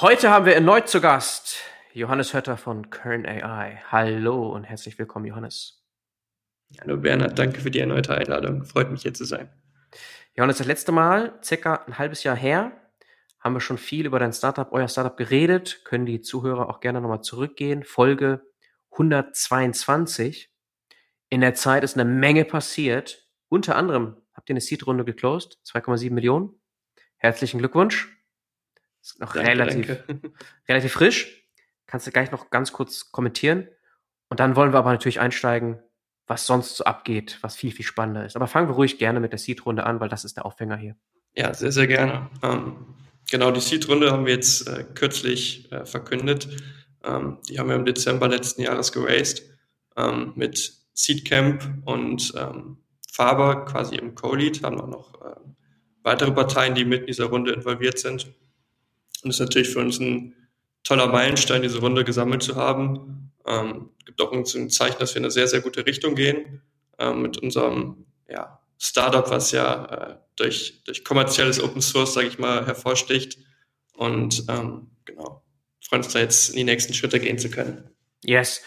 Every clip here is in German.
Heute haben wir erneut zu Gast Johannes Hötter von Kern AI. Hallo und herzlich willkommen, Johannes. Hallo Bernhard, danke für die erneute Einladung. Freut mich hier zu sein. Johannes, das letzte Mal, circa ein halbes Jahr her, haben wir schon viel über dein Startup, euer Startup geredet. Können die Zuhörer auch gerne nochmal zurückgehen. Folge 122. In der Zeit ist eine Menge passiert. Unter anderem habt ihr eine Seed-Runde geclosed, 2,7 Millionen. Herzlichen Glückwunsch. Ist noch danke, relativ, danke. relativ frisch. Kannst du gleich noch ganz kurz kommentieren. Und dann wollen wir aber natürlich einsteigen, was sonst so abgeht, was viel, viel spannender ist. Aber fangen wir ruhig gerne mit der Seed-Runde an, weil das ist der Aufhänger hier. Ja, sehr, sehr gerne. Ähm, genau, die Seed-Runde haben wir jetzt äh, kürzlich äh, verkündet. Ähm, die haben wir im Dezember letzten Jahres geraced ähm, mit Seedcamp und ähm, Faber quasi im Co-Lead, haben auch noch äh, weitere Parteien, die mit in dieser Runde involviert sind. Und es ist natürlich für uns ein toller Meilenstein, diese Runde gesammelt zu haben. Ähm, gibt auch uns ein Zeichen, dass wir in eine sehr, sehr gute Richtung gehen ähm, mit unserem ja, Startup, was ja äh, durch, durch kommerzielles Open Source, sage ich mal, hervorsticht. Und ähm, genau, freuen uns da jetzt in die nächsten Schritte gehen zu können. Yes,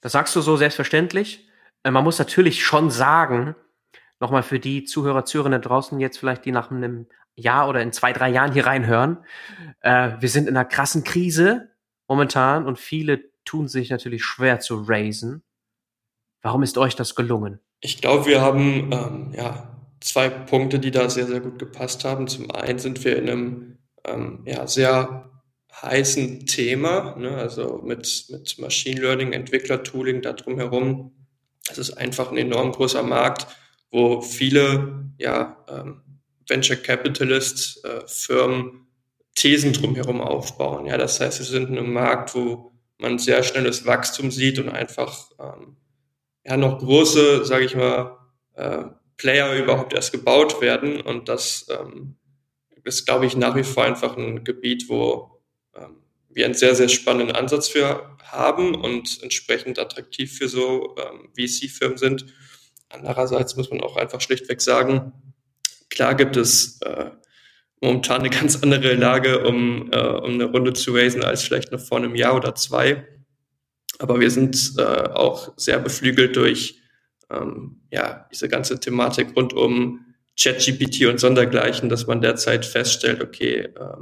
das sagst du so selbstverständlich. Äh, man muss natürlich schon sagen, nochmal für die Zuhörer, Zuhörerinnen draußen jetzt vielleicht, die nach einem Jahr oder in zwei, drei Jahren hier reinhören. Äh, wir sind in einer krassen Krise momentan und viele tun sich natürlich schwer zu raisen. Warum ist euch das gelungen? Ich glaube, wir haben ähm, ja, zwei Punkte, die da sehr, sehr gut gepasst haben. Zum einen sind wir in einem ähm, ja, sehr heißen Thema, ne? also mit, mit Machine Learning, Entwicklertooling da drumherum. Das ist einfach ein enorm großer Markt, wo viele ja, ähm, Venture Capitalist äh, Firmen Thesen drumherum aufbauen. Ja, das heißt, wir sind in einem Markt, wo man sehr schnelles Wachstum sieht und einfach ähm, ja noch große, sage ich mal, äh, Player überhaupt erst gebaut werden. Und das ähm, ist, glaube ich, nach wie vor einfach ein Gebiet, wo ähm, wir einen sehr, sehr spannenden Ansatz für haben und entsprechend attraktiv für so ähm, VC-Firmen sind. Andererseits muss man auch einfach schlichtweg sagen, Klar gibt es äh, momentan eine ganz andere Lage, um, äh, um eine Runde zu raisen, als vielleicht noch vor einem Jahr oder zwei. Aber wir sind äh, auch sehr beflügelt durch ähm, ja, diese ganze Thematik rund um ChatGPT und Sondergleichen, dass man derzeit feststellt, okay, äh,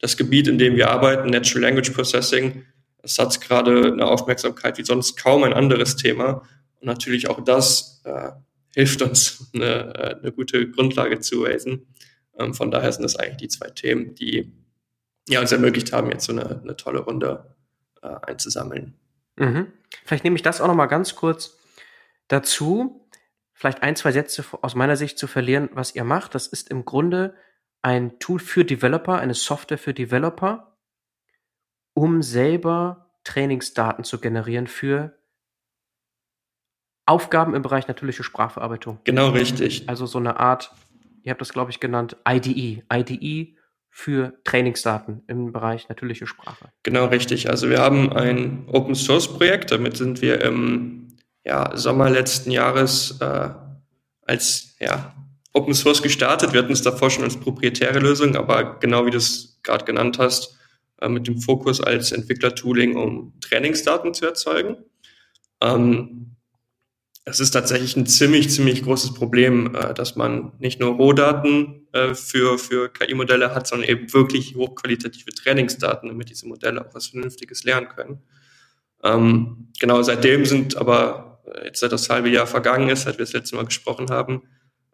das Gebiet, in dem wir arbeiten, Natural Language Processing, es hat gerade eine Aufmerksamkeit wie sonst kaum ein anderes Thema. Natürlich auch das äh, hilft uns, eine, eine gute Grundlage zu raisen. Ähm, von daher sind das eigentlich die zwei Themen, die ja, uns ermöglicht haben, jetzt so eine, eine tolle Runde äh, einzusammeln. Mhm. Vielleicht nehme ich das auch noch mal ganz kurz dazu. Vielleicht ein, zwei Sätze aus meiner Sicht zu verlieren, was ihr macht. Das ist im Grunde ein Tool für Developer, eine Software für Developer, um selber Trainingsdaten zu generieren für Aufgaben im Bereich natürliche Sprachverarbeitung. Genau richtig. Also so eine Art, ihr habt das glaube ich genannt, IDE. IDE für Trainingsdaten im Bereich natürliche Sprache. Genau richtig. Also wir haben ein Open Source Projekt, damit sind wir im ja, Sommer letzten Jahres äh, als ja, Open Source gestartet. Wir hatten es davor schon als proprietäre Lösung, aber genau wie du es gerade genannt hast, äh, mit dem Fokus als Entwicklertooling, um Trainingsdaten zu erzeugen. Ähm, es ist tatsächlich ein ziemlich, ziemlich großes Problem, äh, dass man nicht nur Rohdaten äh, für, für KI-Modelle hat, sondern eben wirklich hochqualitative Trainingsdaten, damit diese Modelle auch was Vernünftiges lernen können. Ähm, genau, seitdem sind aber, äh, jetzt seit das halbe Jahr vergangen ist, seit wir das letzte Mal gesprochen haben,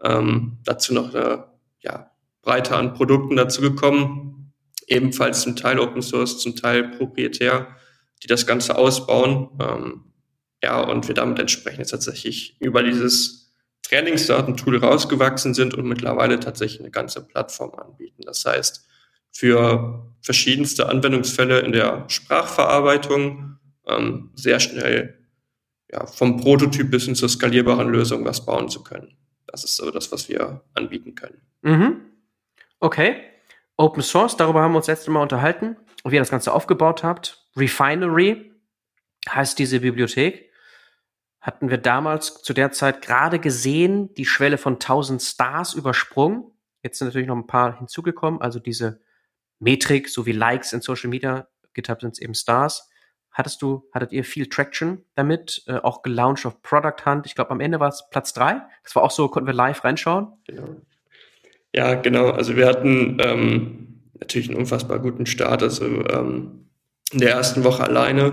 ähm, dazu noch eine ja, Breite an Produkten dazugekommen, ebenfalls zum Teil Open Source, zum Teil proprietär, die das Ganze ausbauen. Ja, und wir damit entsprechend tatsächlich über dieses Trainingsdatentool rausgewachsen sind und mittlerweile tatsächlich eine ganze Plattform anbieten. Das heißt, für verschiedenste Anwendungsfälle in der Sprachverarbeitung ähm, sehr schnell ja, vom Prototyp bis hin zur skalierbaren Lösung was bauen zu können. Das ist so das, was wir anbieten können. Mhm. Okay. Open Source, darüber haben wir uns letzte Mal unterhalten, wie ihr das Ganze aufgebaut habt. Refinery heißt diese Bibliothek. Hatten wir damals zu der Zeit gerade gesehen, die Schwelle von 1000 Stars übersprungen. Jetzt sind natürlich noch ein paar hinzugekommen, also diese Metrik, so wie Likes in Social Media, GitHub sind es eben Stars. Hattest du, hattet ihr viel Traction damit, äh, auch gelauncht auf Product Hunt? Ich glaube, am Ende war es Platz drei. Das war auch so, konnten wir live reinschauen. Genau. Ja, genau. Also wir hatten ähm, natürlich einen unfassbar guten Start. Also ähm, in der ersten Woche alleine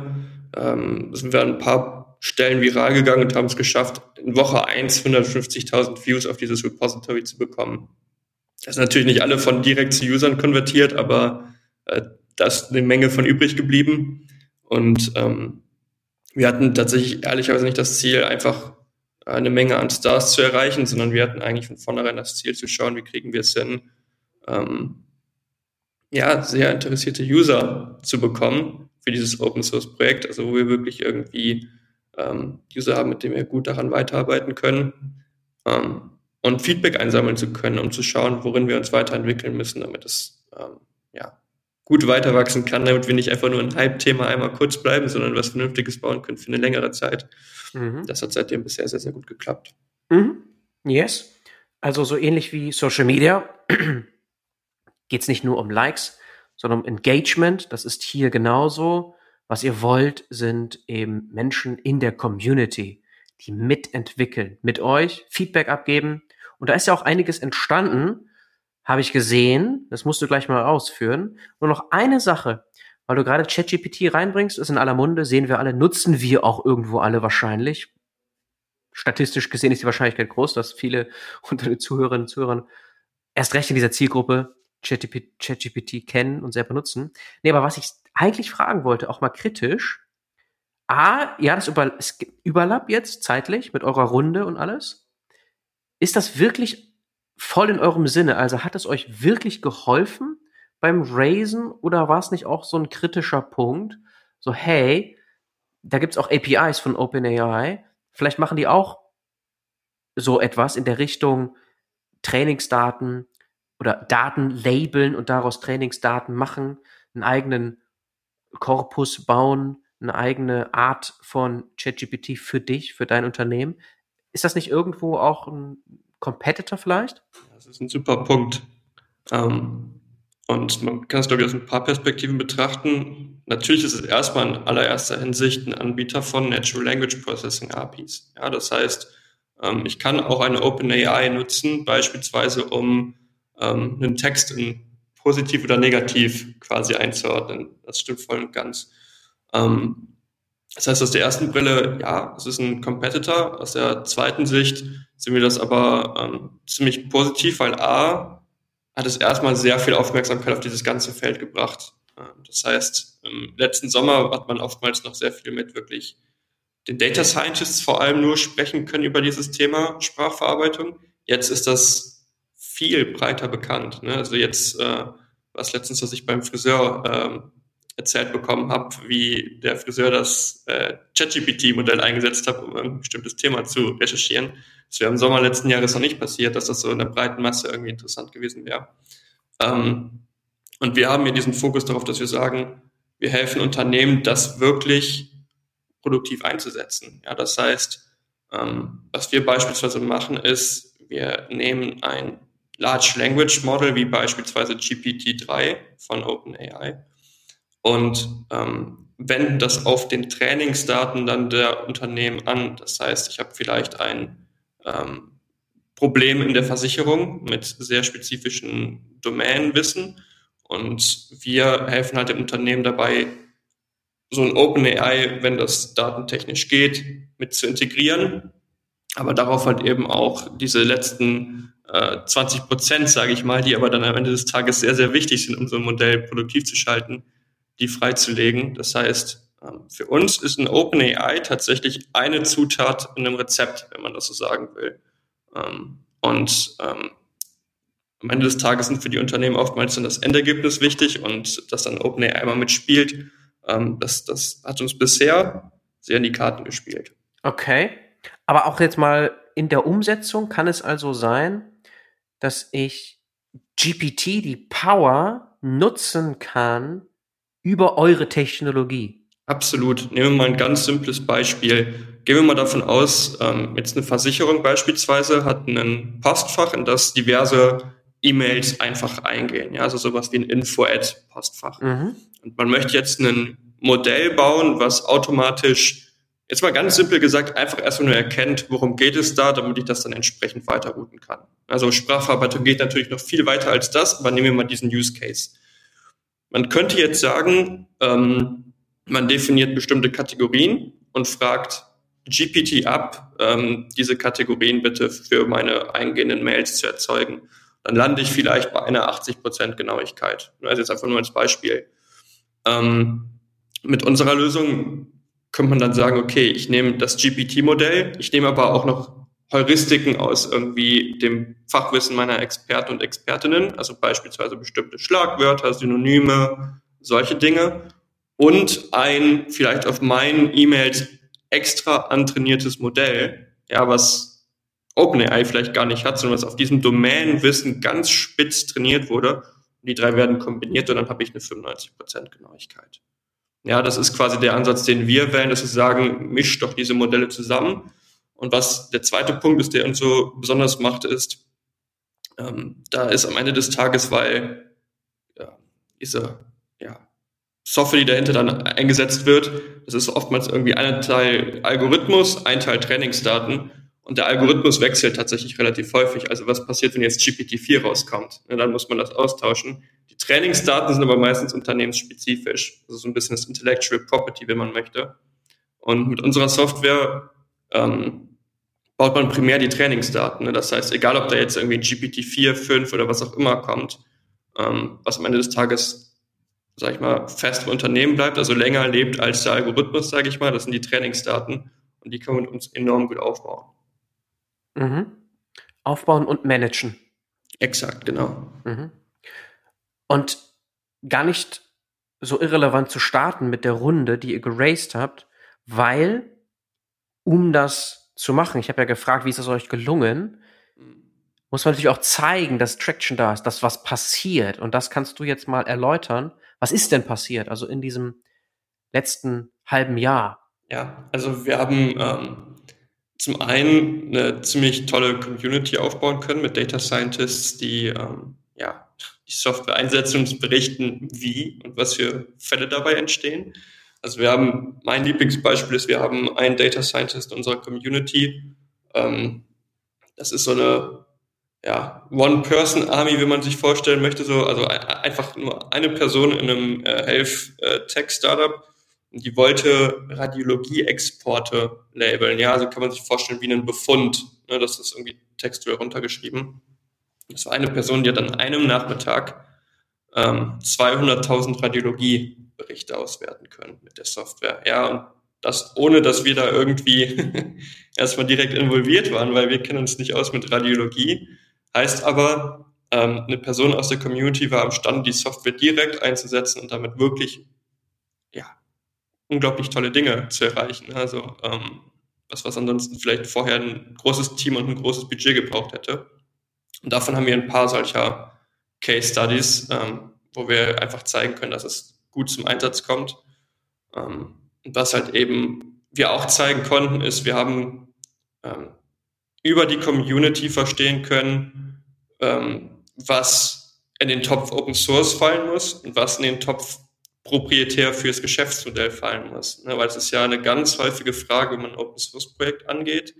ähm, sind wir ein paar Stellen viral gegangen und haben es geschafft, in Woche 1 150.000 Views auf dieses Repository zu bekommen. Das sind natürlich nicht alle von direkt zu Usern konvertiert, aber äh, da ist eine Menge von übrig geblieben. Und ähm, wir hatten tatsächlich ehrlicherweise nicht das Ziel, einfach eine Menge an Stars zu erreichen, sondern wir hatten eigentlich von vornherein das Ziel zu schauen, wie kriegen wir es hin, ähm, ja, sehr interessierte User zu bekommen für dieses Open Source Projekt, also wo wir wirklich irgendwie ähm, User haben, mit denen wir gut daran weiterarbeiten können ähm, und Feedback einsammeln zu können, um zu schauen, worin wir uns weiterentwickeln müssen, damit es ähm, ja, gut weiter wachsen kann, damit wir nicht einfach nur ein Hype-Thema einmal kurz bleiben, sondern was Vernünftiges bauen können für eine längere Zeit. Mhm. Das hat seitdem bisher sehr, sehr gut geklappt. Mhm. Yes. Also so ähnlich wie Social Media geht es nicht nur um Likes, sondern um Engagement. Das ist hier genauso. Was ihr wollt, sind eben Menschen in der Community, die mitentwickeln, mit euch Feedback abgeben. Und da ist ja auch einiges entstanden, habe ich gesehen, das musst du gleich mal ausführen. Nur noch eine Sache, weil du gerade ChatGPT reinbringst, ist in aller Munde, sehen wir alle, nutzen wir auch irgendwo alle wahrscheinlich. Statistisch gesehen ist die Wahrscheinlichkeit groß, dass viele unter den Zuhörerinnen und Zuhörern erst recht in dieser Zielgruppe ChatGPT kennen und selber nutzen. Nee, aber was ich eigentlich fragen wollte, auch mal kritisch, A, ja, das über, überlappt jetzt zeitlich mit eurer Runde und alles. Ist das wirklich voll in eurem Sinne. Also hat es euch wirklich geholfen beim Raisen oder war es nicht auch so ein kritischer Punkt? So, hey, da gibt's auch APIs von OpenAI. Vielleicht machen die auch so etwas in der Richtung Trainingsdaten oder Daten labeln und daraus Trainingsdaten machen, einen eigenen Korpus bauen, eine eigene Art von ChatGPT für dich, für dein Unternehmen. Ist das nicht irgendwo auch ein Competitor vielleicht? Das ist ein super Punkt. Ähm, und man kann es, glaube ich, aus ein paar Perspektiven betrachten. Natürlich ist es erstmal in allererster Hinsicht ein Anbieter von Natural Language Processing APIs. Ja, das heißt, ähm, ich kann auch eine OpenAI nutzen, beispielsweise um ähm, einen Text in positiv oder negativ quasi einzuordnen. Das stimmt voll und ganz. Ähm, das heißt, aus der ersten Brille, ja, es ist ein Competitor. Aus der zweiten Sicht sehen wir das aber ähm, ziemlich positiv, weil A hat es erstmal sehr viel Aufmerksamkeit auf dieses ganze Feld gebracht. Ähm, das heißt, im letzten Sommer hat man oftmals noch sehr viel mit wirklich den Data Scientists vor allem nur sprechen können über dieses Thema Sprachverarbeitung. Jetzt ist das viel breiter bekannt. Ne? Also jetzt, äh, was letztens, was ich beim Friseur ähm, erzählt bekommen habe, wie der Friseur das äh, ChatGPT-Modell eingesetzt hat, um ein bestimmtes Thema zu recherchieren. Das wäre im Sommer letzten Jahres noch nicht passiert, dass das so in der breiten Masse irgendwie interessant gewesen wäre. Ähm, und wir haben hier diesen Fokus darauf, dass wir sagen, wir helfen Unternehmen, das wirklich produktiv einzusetzen. Ja, das heißt, ähm, was wir beispielsweise machen, ist, wir nehmen ein Large Language Model wie beispielsweise GPT-3 von OpenAI. Und ähm, wenden das auf den Trainingsdaten dann der Unternehmen an. Das heißt, ich habe vielleicht ein ähm, Problem in der Versicherung mit sehr spezifischen Domänenwissen. Und wir helfen halt dem Unternehmen dabei, so ein OpenAI, wenn das datentechnisch geht, mit zu integrieren, aber darauf halt eben auch diese letzten äh, 20 Prozent, sage ich mal, die aber dann am Ende des Tages sehr, sehr wichtig sind, um so ein Modell produktiv zu schalten, die freizulegen. Das heißt, ähm, für uns ist ein OpenAI tatsächlich eine Zutat in einem Rezept, wenn man das so sagen will. Ähm, und ähm, am Ende des Tages sind für die Unternehmen oftmals dann das Endergebnis wichtig und dass dann OpenAI mal mitspielt, das, das hat uns bisher sehr in die Karten gespielt. Okay. Aber auch jetzt mal in der Umsetzung kann es also sein, dass ich GPT, die Power, nutzen kann, über eure Technologie. Absolut. Nehmen wir mal ein ganz simples Beispiel. Gehen wir mal davon aus, ähm, jetzt eine Versicherung beispielsweise hat ein Postfach, in das diverse E-Mails einfach eingehen. Ja, also sowas wie ein Info-Ad-Postfach. Mhm. Und man möchte jetzt ein Modell bauen, was automatisch, jetzt mal ganz simpel gesagt, einfach erstmal nur erkennt, worum geht es da, damit ich das dann entsprechend weiterrouten kann. Also Sprachverarbeitung geht natürlich noch viel weiter als das, aber nehmen wir mal diesen Use Case. Man könnte jetzt sagen, ähm, man definiert bestimmte Kategorien und fragt GPT ab, ähm, diese Kategorien bitte für meine eingehenden Mails zu erzeugen dann lande ich vielleicht bei einer 80% Genauigkeit. Also jetzt einfach nur als Beispiel. Ähm, mit unserer Lösung könnte man dann sagen, okay, ich nehme das GPT-Modell, ich nehme aber auch noch Heuristiken aus irgendwie dem Fachwissen meiner Experten und Expertinnen, also beispielsweise bestimmte Schlagwörter, Synonyme, solche Dinge und ein vielleicht auf meinen E-Mails extra antrainiertes Modell, ja, was OpenAI vielleicht gar nicht hat, sondern was auf diesem Domänenwissen ganz spitz trainiert wurde. Die drei werden kombiniert und dann habe ich eine 95% Genauigkeit. Ja, das ist quasi der Ansatz, den wir wählen, dass wir sagen, misch doch diese Modelle zusammen. Und was der zweite Punkt ist, der uns so besonders macht, ist, ähm, da ist am Ende des Tages, weil ja, diese ja, Software, die dahinter dann eingesetzt wird, das ist oftmals irgendwie ein Teil Algorithmus, ein Teil Trainingsdaten. Und der Algorithmus wechselt tatsächlich relativ häufig. Also was passiert, wenn jetzt GPT-4 rauskommt? Ja, dann muss man das austauschen. Die Trainingsdaten sind aber meistens unternehmensspezifisch. Also so ein bisschen das Intellectual Property, wenn man möchte. Und mit unserer Software ähm, baut man primär die Trainingsdaten. Ne? Das heißt, egal ob da jetzt irgendwie GPT-4, 5 oder was auch immer kommt, ähm, was am Ende des Tages, sag ich mal, fest im Unternehmen bleibt, also länger lebt als der Algorithmus, sage ich mal, das sind die Trainingsdaten. Und die können wir uns enorm gut aufbauen. Mhm. Aufbauen und managen. Exakt, genau. Mhm. Und gar nicht so irrelevant zu starten mit der Runde, die ihr geraced habt, weil um das zu machen, ich habe ja gefragt, wie ist es euch gelungen, muss man natürlich auch zeigen, dass Traction da ist, dass was passiert. Und das kannst du jetzt mal erläutern. Was ist denn passiert? Also in diesem letzten halben Jahr. Ja, also wir haben ähm, zum einen eine ziemlich tolle Community aufbauen können mit Data Scientists, die ähm, ja, die Software einsetzen und berichten, wie und was für Fälle dabei entstehen. Also wir haben, mein Lieblingsbeispiel ist, wir haben einen Data Scientist in unserer Community. Ähm, das ist so eine ja, One-Person-Army, wie man sich vorstellen möchte, so, also einfach nur eine Person in einem äh, Health-Tech-Startup die wollte Radiologie-Exporte labeln. Ja, also kann man sich vorstellen wie einen Befund. Ne, das ist irgendwie textuell runtergeschrieben. Das war eine Person, die hat an einem Nachmittag ähm, 200.000 Radiologieberichte auswerten können mit der Software. Ja, und das ohne, dass wir da irgendwie erstmal direkt involviert waren, weil wir kennen uns nicht aus mit Radiologie. Heißt aber, ähm, eine Person aus der Community war am Stand, die Software direkt einzusetzen und damit wirklich ja, unglaublich tolle Dinge zu erreichen. Also ähm, was, was ansonsten vielleicht vorher ein großes Team und ein großes Budget gebraucht hätte. Und davon haben wir ein paar solcher Case Studies, ähm, wo wir einfach zeigen können, dass es gut zum Einsatz kommt. Ähm, und was halt eben wir auch zeigen konnten, ist, wir haben ähm, über die Community verstehen können, ähm, was in den Topf Open Source fallen muss und was in den Topf proprietär fürs Geschäftsmodell fallen muss. Ne? Weil es ist ja eine ganz häufige Frage, wenn man ein Open Source Projekt angeht.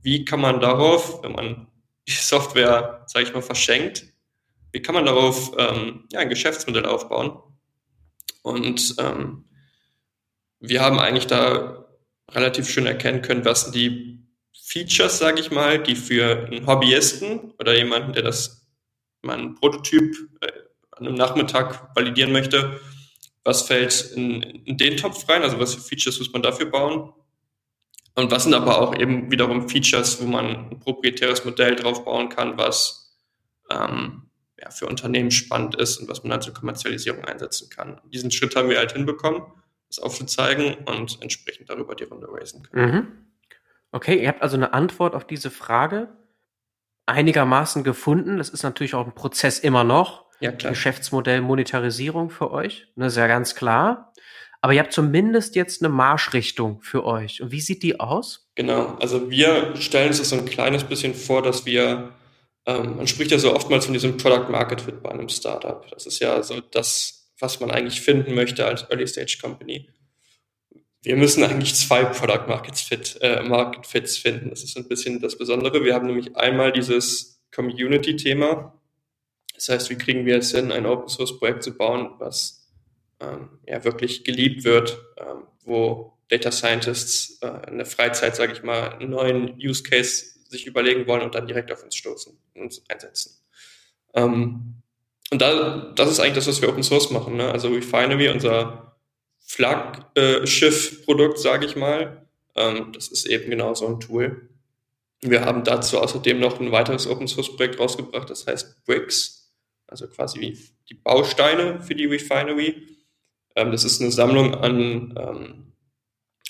Wie kann man darauf, wenn man die Software, sage ich mal, verschenkt, wie kann man darauf ähm, ja, ein Geschäftsmodell aufbauen? Und ähm, wir haben eigentlich da relativ schön erkennen können, was sind die Features, sage ich mal, die für einen Hobbyisten oder jemanden, der das mal einen Prototyp äh, an einem Nachmittag validieren möchte, was fällt in, in den Topf rein, also was für Features muss man dafür bauen. Und was sind aber auch eben wiederum Features, wo man ein proprietäres Modell drauf bauen kann, was ähm, ja, für Unternehmen spannend ist und was man dann zur Kommerzialisierung einsetzen kann. Diesen Schritt haben wir halt hinbekommen, das aufzuzeigen und entsprechend darüber die Runde raisen können. Mhm. Okay, ihr habt also eine Antwort auf diese Frage einigermaßen gefunden. Das ist natürlich auch ein Prozess immer noch. Ja, klar. Geschäftsmodell Monetarisierung für euch. Das ist ja ganz klar. Aber ihr habt zumindest jetzt eine Marschrichtung für euch. Und wie sieht die aus? Genau, also wir stellen uns das so ein kleines bisschen vor, dass wir, ähm, man spricht ja so oftmals von diesem Product Market Fit bei einem Startup. Das ist ja so das, was man eigentlich finden möchte als Early Stage Company. Wir müssen eigentlich zwei Product Market, Fit, äh, Market Fits finden. Das ist ein bisschen das Besondere. Wir haben nämlich einmal dieses Community-Thema. Das heißt, wie kriegen wir es hin, ein Open Source Projekt zu bauen, was ähm, ja wirklich geliebt wird, ähm, wo Data Scientists äh, in der Freizeit, sage ich mal, einen neuen Use Case sich überlegen wollen und dann direkt auf uns stoßen und uns einsetzen. Ähm, und da, das ist eigentlich das, was wir Open Source machen. Ne? Also Refinery, unser Flaggschiff-Produkt, sage ich mal, ähm, das ist eben genau so ein Tool. Wir haben dazu außerdem noch ein weiteres Open Source Projekt rausgebracht, das heißt Bricks, also quasi die Bausteine für die Refinery. Ähm, das ist eine Sammlung an ähm,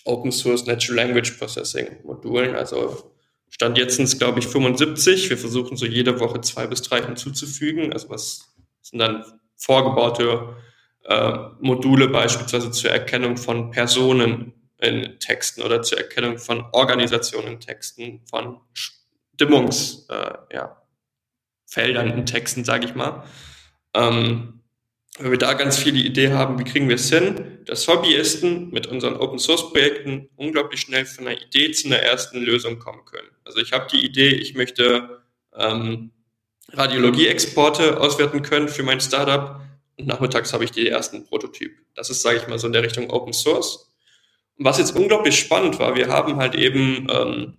Open Source Natural Language Processing Modulen. Also Stand jetzt sind es, glaube ich, 75. Wir versuchen so jede Woche zwei bis drei hinzuzufügen. Also was sind dann vorgebaute äh, Module beispielsweise zur Erkennung von Personen in Texten oder zur Erkennung von Organisationen in Texten, von Stimmungsfeldern äh, ja, in Texten, sage ich mal. Ähm, weil wir da ganz viel die Idee haben, wie kriegen wir es hin, dass Hobbyisten mit unseren Open Source Projekten unglaublich schnell von einer Idee zu einer ersten Lösung kommen können. Also ich habe die Idee, ich möchte ähm, Radiologie-Exporte auswerten können für mein Startup und nachmittags habe ich die ersten Prototyp. Das ist, sage ich mal, so in der Richtung Open Source. Und was jetzt unglaublich spannend war, wir haben halt eben ähm,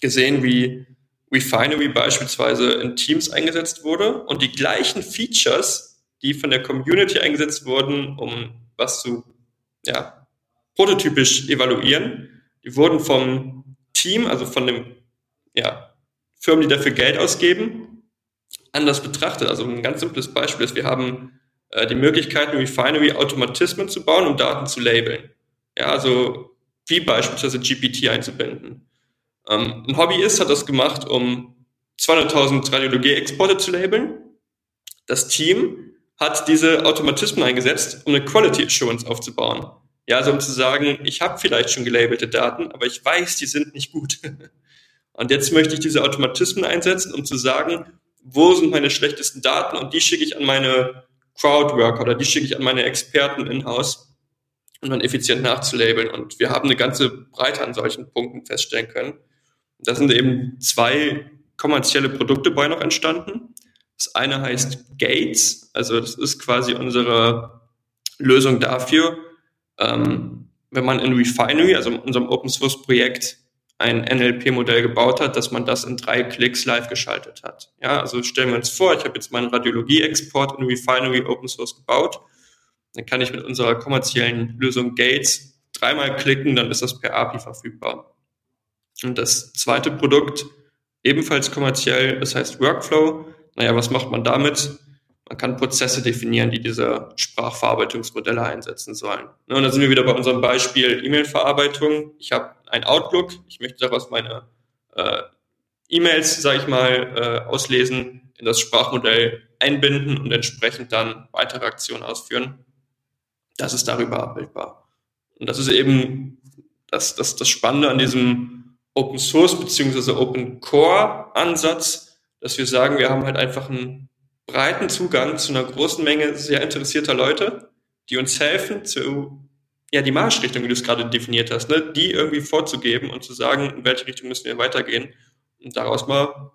gesehen, wie Refinery beispielsweise in Teams eingesetzt wurde und die gleichen Features die von der Community eingesetzt wurden, um was zu ja, prototypisch evaluieren. Die wurden vom Team, also von dem ja, Firmen, die dafür Geld ausgeben, anders betrachtet. Also ein ganz simples Beispiel ist, wir haben äh, die Möglichkeit, Refinery Automatismen zu bauen, um Daten zu labeln. Ja, also wie beispielsweise GPT einzubinden. Ähm, ein Hobbyist hat das gemacht, um 200.000 Radiologie-Exporte zu labeln. Das Team hat diese Automatismen eingesetzt, um eine Quality Assurance aufzubauen. Ja, also um zu sagen, ich habe vielleicht schon gelabelte Daten, aber ich weiß, die sind nicht gut. Und jetzt möchte ich diese Automatismen einsetzen, um zu sagen, wo sind meine schlechtesten Daten und die schicke ich an meine Crowdworker oder die schicke ich an meine Experten in-house, um dann effizient nachzulabeln. Und wir haben eine ganze Breite an solchen Punkten feststellen können. Da sind eben zwei kommerzielle Produkte bei noch entstanden. Das eine heißt Gates, also das ist quasi unsere Lösung dafür, ähm, wenn man in Refinery, also in unserem Open Source Projekt, ein NLP-Modell gebaut hat, dass man das in drei Klicks live geschaltet hat. Ja, also stellen wir uns vor, ich habe jetzt meinen Radiologie-Export in Refinery Open Source gebaut. Dann kann ich mit unserer kommerziellen Lösung Gates dreimal klicken, dann ist das per API verfügbar. Und das zweite Produkt, ebenfalls kommerziell, das heißt Workflow. Naja, was macht man damit? Man kann Prozesse definieren, die diese Sprachverarbeitungsmodelle einsetzen sollen. Ne, und da sind wir wieder bei unserem Beispiel E-Mail-Verarbeitung. Ich habe ein Outlook, ich möchte daraus meine äh, E-Mails, sage ich mal, äh, auslesen, in das Sprachmodell einbinden und entsprechend dann weitere Aktionen ausführen. Das ist darüber abbildbar. Und das ist eben das, das, das Spannende an diesem Open Source beziehungsweise Open Core Ansatz, dass wir sagen, wir haben halt einfach einen breiten Zugang zu einer großen Menge sehr interessierter Leute, die uns helfen, zu, ja, die Marschrichtung, wie du es gerade definiert hast, ne, die irgendwie vorzugeben und zu sagen, in welche Richtung müssen wir weitergehen und daraus mal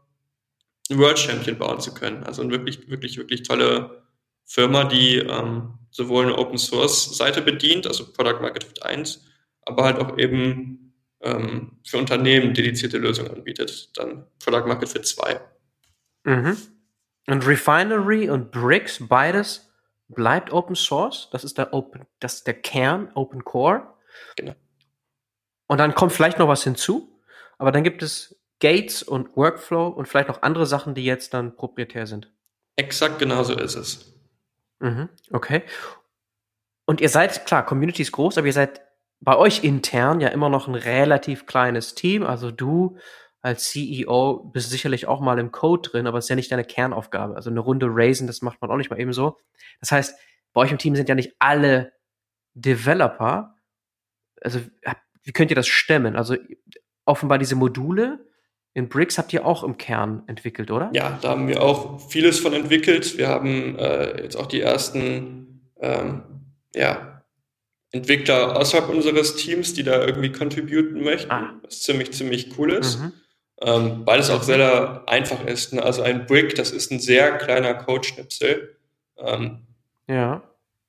einen World Champion bauen zu können. Also eine wirklich, wirklich, wirklich tolle Firma, die ähm, sowohl eine Open Source Seite bedient, also Product Market Fit 1, aber halt auch eben ähm, für Unternehmen dedizierte Lösungen anbietet, dann Product Market Fit 2. Mhm. Und Refinery und Bricks, beides bleibt Open Source. Das ist der Open, das ist der Kern, Open Core. Genau. Und dann kommt vielleicht noch was hinzu, aber dann gibt es Gates und Workflow und vielleicht noch andere Sachen, die jetzt dann proprietär sind. Exakt genauso ist es. Mhm, okay. Und ihr seid, klar, Community ist groß, aber ihr seid bei euch intern ja immer noch ein relativ kleines Team. Also du, als CEO bist sicherlich auch mal im Code drin, aber es ist ja nicht deine Kernaufgabe. Also eine Runde raisen, das macht man auch nicht mal eben so. Das heißt, bei euch im Team sind ja nicht alle Developer, also wie könnt ihr das stemmen? Also offenbar diese Module in Bricks habt ihr auch im Kern entwickelt, oder? Ja, da haben wir auch vieles von entwickelt. Wir haben äh, jetzt auch die ersten ähm, ja, Entwickler außerhalb unseres Teams, die da irgendwie contributen möchten, ah. was ziemlich, ziemlich cool ist. Mhm. Ähm, weil es auch sehr einfach ist. Ne? Also ein Brick, das ist ein sehr kleiner Code-Schnipsel. Ähm, ja.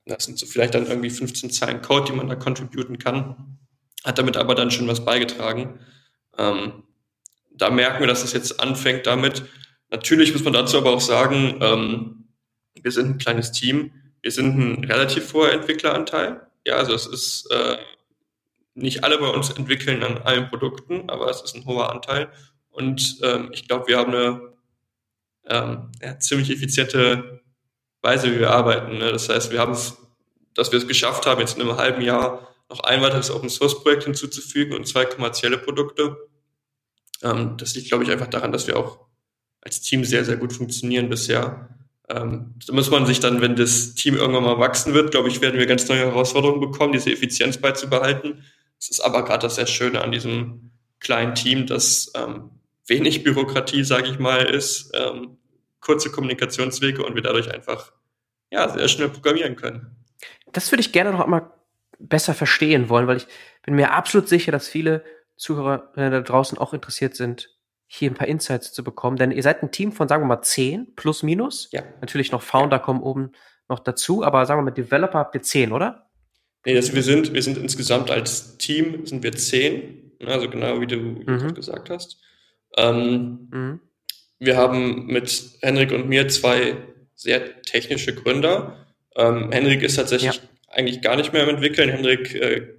Das sind so vielleicht dann irgendwie 15 Zeilen Code, die man da contributen kann. Hat damit aber dann schon was beigetragen. Ähm, da merken wir, dass es jetzt anfängt damit. Natürlich muss man dazu aber auch sagen, ähm, wir sind ein kleines Team. Wir sind ein relativ hoher Entwickleranteil. Ja, also es ist äh, nicht alle bei uns entwickeln an allen Produkten, aber es ist ein hoher Anteil. Und ähm, ich glaube, wir haben eine ähm, ja, ziemlich effiziente Weise, wie wir arbeiten. Ne? Das heißt, wir haben es, dass wir es geschafft haben, jetzt in einem halben Jahr noch ein weiteres Open Source Projekt hinzuzufügen und zwei kommerzielle Produkte. Ähm, das liegt, glaube ich, einfach daran, dass wir auch als Team sehr, sehr gut funktionieren bisher. Ähm, da muss man sich dann, wenn das Team irgendwann mal wachsen wird, glaube ich, werden wir ganz neue Herausforderungen bekommen, diese Effizienz beizubehalten. Das ist aber gerade das sehr Schöne an diesem kleinen Team, dass ähm, wenig Bürokratie, sage ich mal, ist, ähm, kurze Kommunikationswege und wir dadurch einfach ja, sehr schnell programmieren können. Das würde ich gerne noch einmal besser verstehen wollen, weil ich bin mir absolut sicher, dass viele Zuhörer äh, da draußen auch interessiert sind, hier ein paar Insights zu bekommen. Denn ihr seid ein Team von, sagen wir mal, zehn plus minus. Ja. Natürlich noch Founder ja. kommen oben noch dazu, aber sagen wir mal, Developer habt ihr zehn, oder? Nee, also wir sind, wir sind insgesamt als Team sind wir zehn, also genau wie du, mhm. gesagt hast. Ähm, mhm. Wir haben mit Henrik und mir zwei sehr technische Gründer. Ähm, Henrik ist tatsächlich ja. eigentlich gar nicht mehr im Entwickeln. Henrik äh,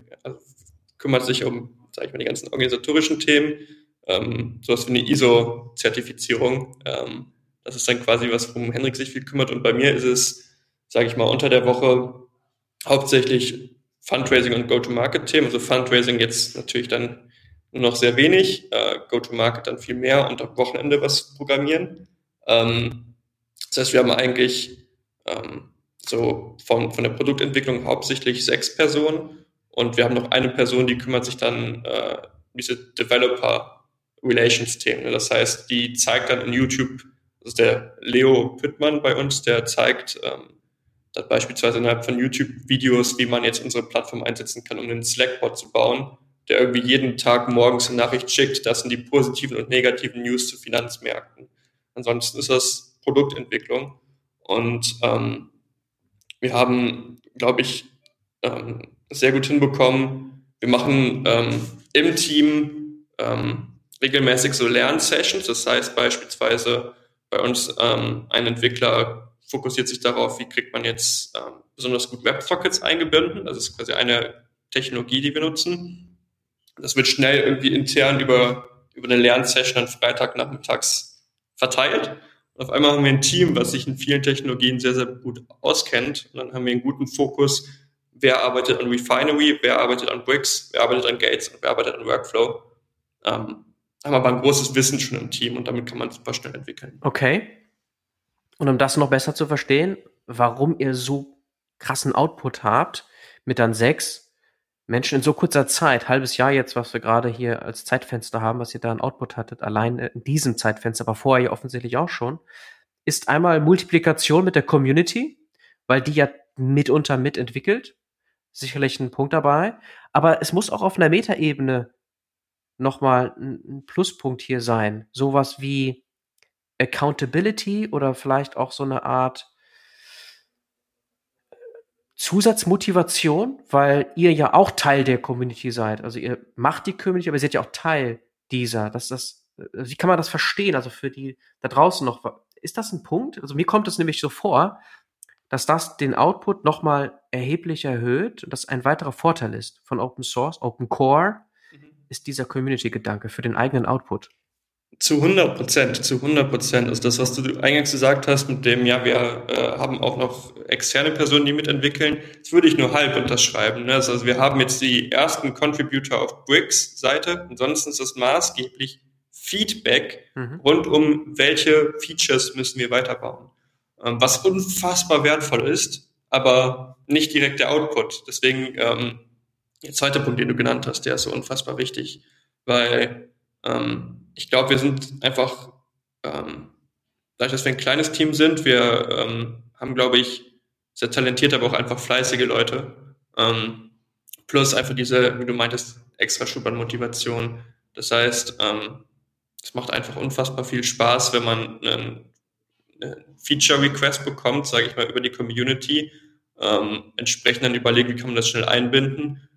kümmert sich um sage ich mal, die ganzen organisatorischen Themen, ähm, sowas wie eine ISO-Zertifizierung. Ähm, das ist dann quasi was, worum Henrik sich viel kümmert. Und bei mir ist es, sage ich mal, unter der Woche hauptsächlich Fundraising und Go-to-Market-Themen. Also Fundraising jetzt natürlich dann nur noch sehr wenig, äh, Go-to-Market dann viel mehr und am Wochenende was programmieren. Ähm, das heißt, wir haben eigentlich ähm, so von, von der Produktentwicklung hauptsächlich sechs Personen und wir haben noch eine Person, die kümmert sich dann äh, diese Developer Relations Themen. Ne? Das heißt, die zeigt dann in YouTube, das ist der Leo Pittmann bei uns, der zeigt ähm, dass beispielsweise innerhalb von YouTube-Videos, wie man jetzt unsere Plattform einsetzen kann, um einen Slack-Bot zu bauen, der irgendwie jeden Tag morgens eine Nachricht schickt, das sind die positiven und negativen News zu Finanzmärkten. Ansonsten ist das Produktentwicklung. Und ähm, wir haben, glaube ich, ähm, sehr gut hinbekommen. Wir machen ähm, im Team ähm, regelmäßig so Lernsessions. Das heißt beispielsweise bei uns ähm, ein Entwickler fokussiert sich darauf, wie kriegt man jetzt ähm, besonders gut Websockets eingebunden. Das ist quasi eine Technologie, die wir nutzen. Das wird schnell irgendwie intern über, über eine Lernsession an Freitagnachmittags verteilt. Und auf einmal haben wir ein Team, was sich in vielen Technologien sehr, sehr gut auskennt. Und dann haben wir einen guten Fokus, wer arbeitet an Refinery, wer arbeitet an Bricks, wer arbeitet an Gates und wer arbeitet an Workflow. Ähm, haben aber ein großes Wissen schon im Team und damit kann man super schnell entwickeln. Okay. Und um das noch besser zu verstehen, warum ihr so krassen Output habt, mit dann sechs Menschen in so kurzer Zeit, halbes Jahr jetzt, was wir gerade hier als Zeitfenster haben, was ihr da an Output hattet, allein in diesem Zeitfenster, aber vorher ja offensichtlich auch schon, ist einmal Multiplikation mit der Community, weil die ja mitunter mitentwickelt sicherlich ein Punkt dabei. Aber es muss auch auf einer Metaebene nochmal ein, Pluspunkt hier sein. Sowas wie Accountability oder vielleicht auch so eine Art Zusatzmotivation, weil ihr ja auch Teil der Community seid. Also ihr macht die Community, aber ihr seid ja auch Teil dieser. Das, das, wie kann man das verstehen? Also für die da draußen noch, ist das ein Punkt? Also mir kommt es nämlich so vor, dass das den Output nochmal erheblich erhöht und das ein weiterer Vorteil ist von Open Source, Open Core, mhm. ist dieser Community-Gedanke für den eigenen Output. Zu 100 Prozent, zu 100 Prozent. Also das, was du eingangs gesagt hast, mit dem, ja, wir äh, haben auch noch externe Personen, die mitentwickeln, das würde ich nur halb unterschreiben. Ne? Also wir haben jetzt die ersten Contributor auf Bricks Seite, ansonsten ist das maßgeblich Feedback mhm. rund um welche Features müssen wir weiterbauen. Ähm, was unfassbar wertvoll ist, aber nicht direkt der Output. Deswegen ähm, der zweite Punkt, den du genannt hast, der ist so unfassbar wichtig, weil ähm, ich glaube, wir sind einfach, ähm, dadurch, dass wir ein kleines Team sind, wir ähm, haben, glaube ich, sehr talentierte, aber auch einfach fleißige Leute. Ähm, plus einfach diese, wie du meintest, extra Schub an Motivation. Das heißt, ähm, es macht einfach unfassbar viel Spaß, wenn man einen, einen Feature-Request bekommt, sage ich mal, über die Community, ähm, entsprechend dann überlegen, wie kann man das schnell einbinden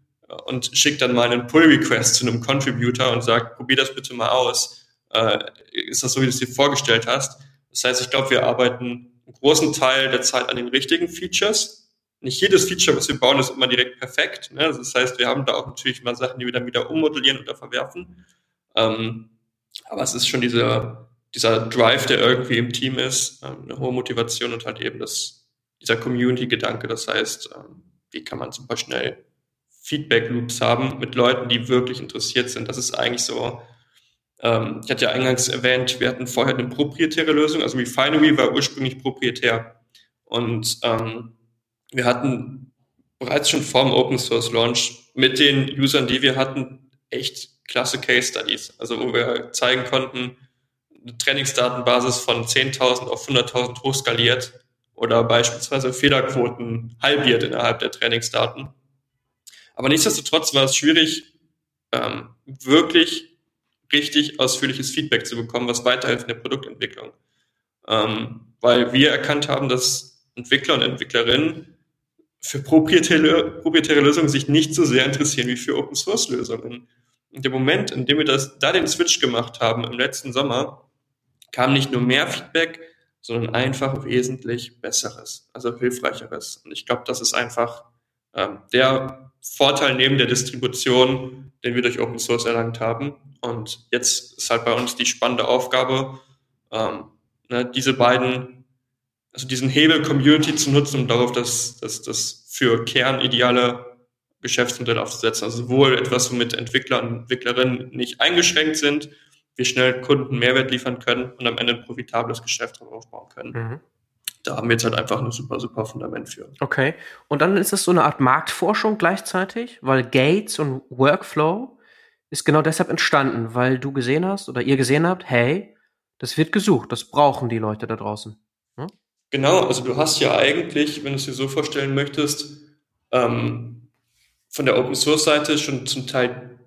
und schickt dann mal einen Pull-Request zu einem Contributor und sagt, probier das bitte mal aus. Äh, ist das so, wie du es dir vorgestellt hast? Das heißt, ich glaube, wir arbeiten einen großen Teil der Zeit an den richtigen Features. Nicht jedes Feature, was wir bauen, ist immer direkt perfekt. Ne? Das heißt, wir haben da auch natürlich mal Sachen, die wir dann wieder ummodellieren oder verwerfen. Ähm, aber es ist schon dieser, dieser Drive, der irgendwie im Team ist, ähm, eine hohe Motivation und halt eben das, dieser Community-Gedanke. Das heißt, ähm, wie kann man super schnell Feedback-Loops haben mit Leuten, die wirklich interessiert sind. Das ist eigentlich so, ähm, ich hatte ja eingangs erwähnt, wir hatten vorher eine proprietäre Lösung, also Refinery war ursprünglich proprietär. Und ähm, wir hatten bereits schon vor dem Open Source Launch mit den Usern, die wir hatten, echt klasse Case Studies. Also wo wir zeigen konnten, eine Trainingsdatenbasis von 10.000 auf 100.000 hochskaliert oder beispielsweise Fehlerquoten halbiert innerhalb der Trainingsdaten. Aber nichtsdestotrotz war es schwierig, ähm, wirklich richtig ausführliches Feedback zu bekommen, was weiterhilft in der Produktentwicklung. Ähm, weil wir erkannt haben, dass Entwickler und Entwicklerinnen für proprietäre, proprietäre Lösungen sich nicht so sehr interessieren wie für Open Source Lösungen. Und der Moment, in dem wir das, da den Switch gemacht haben im letzten Sommer, kam nicht nur mehr Feedback, sondern einfach wesentlich besseres, also hilfreicheres. Und ich glaube, das ist einfach ähm, der Vorteil neben der Distribution, den wir durch Open Source erlangt haben. Und jetzt ist halt bei uns die spannende Aufgabe, ähm, ne, diese beiden, also diesen Hebel Community zu nutzen, um darauf das, das, das für Kern ideale Geschäftsmodell aufzusetzen. Also sowohl etwas, womit Entwickler und Entwicklerinnen nicht eingeschränkt sind, wir schnell Kunden Mehrwert liefern können und am Ende ein profitables Geschäft aufbauen können. Mhm da haben wir jetzt halt einfach ein super, super Fundament für. Okay. Und dann ist das so eine Art Marktforschung gleichzeitig, weil Gates und Workflow ist genau deshalb entstanden, weil du gesehen hast oder ihr gesehen habt, hey, das wird gesucht, das brauchen die Leute da draußen. Hm? Genau, also du hast ja eigentlich, wenn du es dir so vorstellen möchtest, ähm, von der Open Source Seite schon zum Teil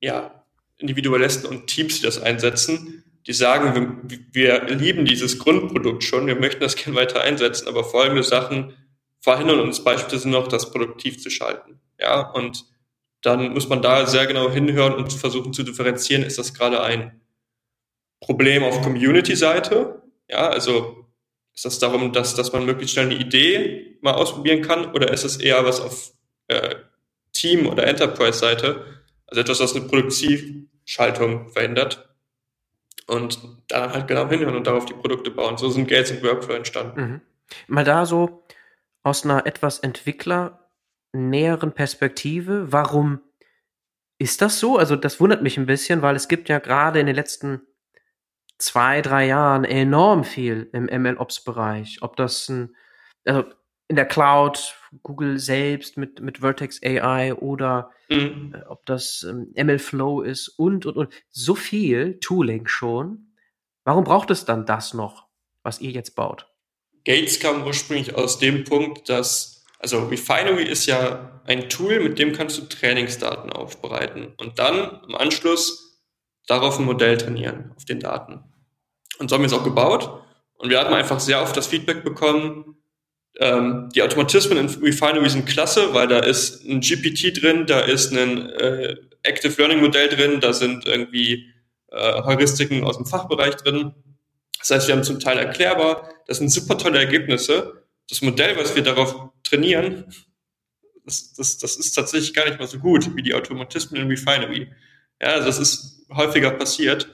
ja, Individualisten und Teams, die das einsetzen, die sagen, wir, wir lieben dieses Grundprodukt schon, wir möchten das gerne weiter einsetzen, aber folgende Sachen verhindern uns beispielsweise noch, das produktiv zu schalten. Ja, und dann muss man da sehr genau hinhören und versuchen zu differenzieren, ist das gerade ein Problem auf Community-Seite? Ja, also ist das darum, dass, dass man möglichst schnell eine Idee mal ausprobieren kann oder ist es eher was auf äh, Team- oder Enterprise-Seite? Also etwas, was eine Produktivschaltung verhindert und da halt genau hinhören und darauf die Produkte bauen. So sind Gates und Workflow entstanden. Mhm. Mal da so aus einer etwas entwicklernäheren Perspektive, warum ist das so? Also das wundert mich ein bisschen, weil es gibt ja gerade in den letzten zwei, drei Jahren enorm viel im MLOps-Bereich. Ob das ein, also in der Cloud, Google selbst mit, mit Vertex AI oder mhm. äh, ob das ähm, MLflow ist und, und, und. So viel Tooling schon. Warum braucht es dann das noch, was ihr jetzt baut? Gates kam ursprünglich aus dem Punkt, dass, also Refinery ist ja ein Tool, mit dem kannst du Trainingsdaten aufbereiten und dann im Anschluss darauf ein Modell trainieren, auf den Daten. Und so haben wir es auch gebaut. Und wir hatten einfach sehr oft das Feedback bekommen, ähm, die Automatismen in Refinery sind klasse, weil da ist ein GPT drin, da ist ein äh, Active Learning Modell drin, da sind irgendwie äh, Heuristiken aus dem Fachbereich drin. Das heißt, wir haben zum Teil erklärbar, das sind super tolle Ergebnisse. Das Modell, was wir darauf trainieren, das, das, das ist tatsächlich gar nicht mal so gut wie die Automatismen in Refinery. Ja, also das ist häufiger passiert.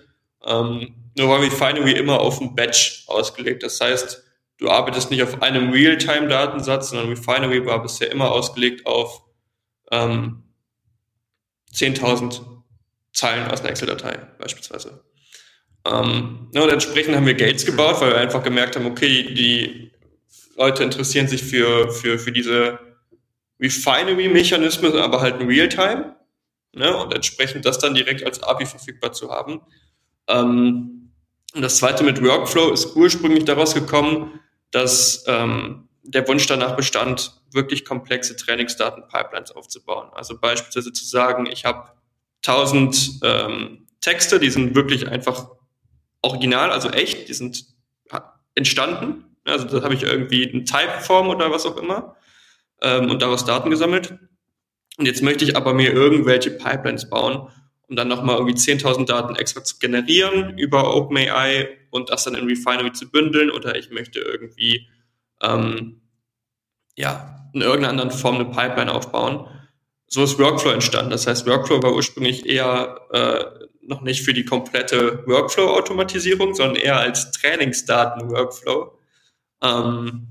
Ähm, nur war Refinery immer auf ein Batch ausgelegt. Das heißt, du arbeitest nicht auf einem Realtime-Datensatz, sondern Refinery war bisher immer ausgelegt auf ähm, 10.000 Zeilen aus einer Excel-Datei beispielsweise. Ähm, und entsprechend haben wir Gates gebaut, weil wir einfach gemerkt haben, okay, die Leute interessieren sich für, für, für diese Refinery-Mechanismen, aber halt in Realtime. Ne? Und entsprechend das dann direkt als API verfügbar zu haben. Ähm, und das zweite mit Workflow ist ursprünglich daraus gekommen, dass ähm, der Wunsch danach bestand, wirklich komplexe Trainingsdaten-Pipelines aufzubauen. Also beispielsweise zu sagen, ich habe 1000 ähm, Texte, die sind wirklich einfach original, also echt, die sind entstanden. Also da habe ich irgendwie eine Typeform oder was auch immer ähm, und daraus Daten gesammelt. Und jetzt möchte ich aber mir irgendwelche Pipelines bauen, um dann nochmal irgendwie 10.000 Daten extra zu generieren über OpenAI und das dann in Refinery zu bündeln oder ich möchte irgendwie ähm, ja, in irgendeiner anderen Form eine Pipeline aufbauen. So ist Workflow entstanden. Das heißt, Workflow war ursprünglich eher äh, noch nicht für die komplette Workflow-Automatisierung, sondern eher als Trainingsdaten-Workflow. Ähm,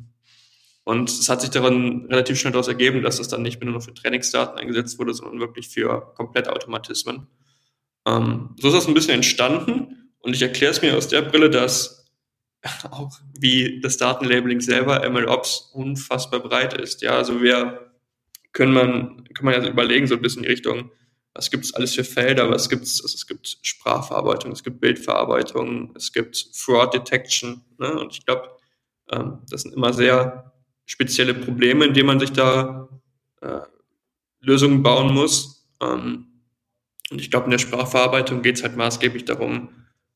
und es hat sich daran relativ schnell daraus ergeben, dass es dann nicht mehr nur für Trainingsdaten eingesetzt wurde, sondern wirklich für komplette Automatismen. Ähm, so ist das ein bisschen entstanden und ich erkläre es mir aus der Brille, dass auch wie das Datenlabeling selber MLOps unfassbar breit ist. Ja, also wir können man, kann man ja überlegen, so ein bisschen die Richtung, was gibt es alles für Felder, was gibt's, also es gibt Sprachverarbeitung, es gibt Bildverarbeitung, es gibt Fraud Detection, ne? und ich glaube, ähm, das sind immer sehr spezielle Probleme, in denen man sich da äh, Lösungen bauen muss. Ähm, und ich glaube, in der Sprachverarbeitung geht es halt maßgeblich darum,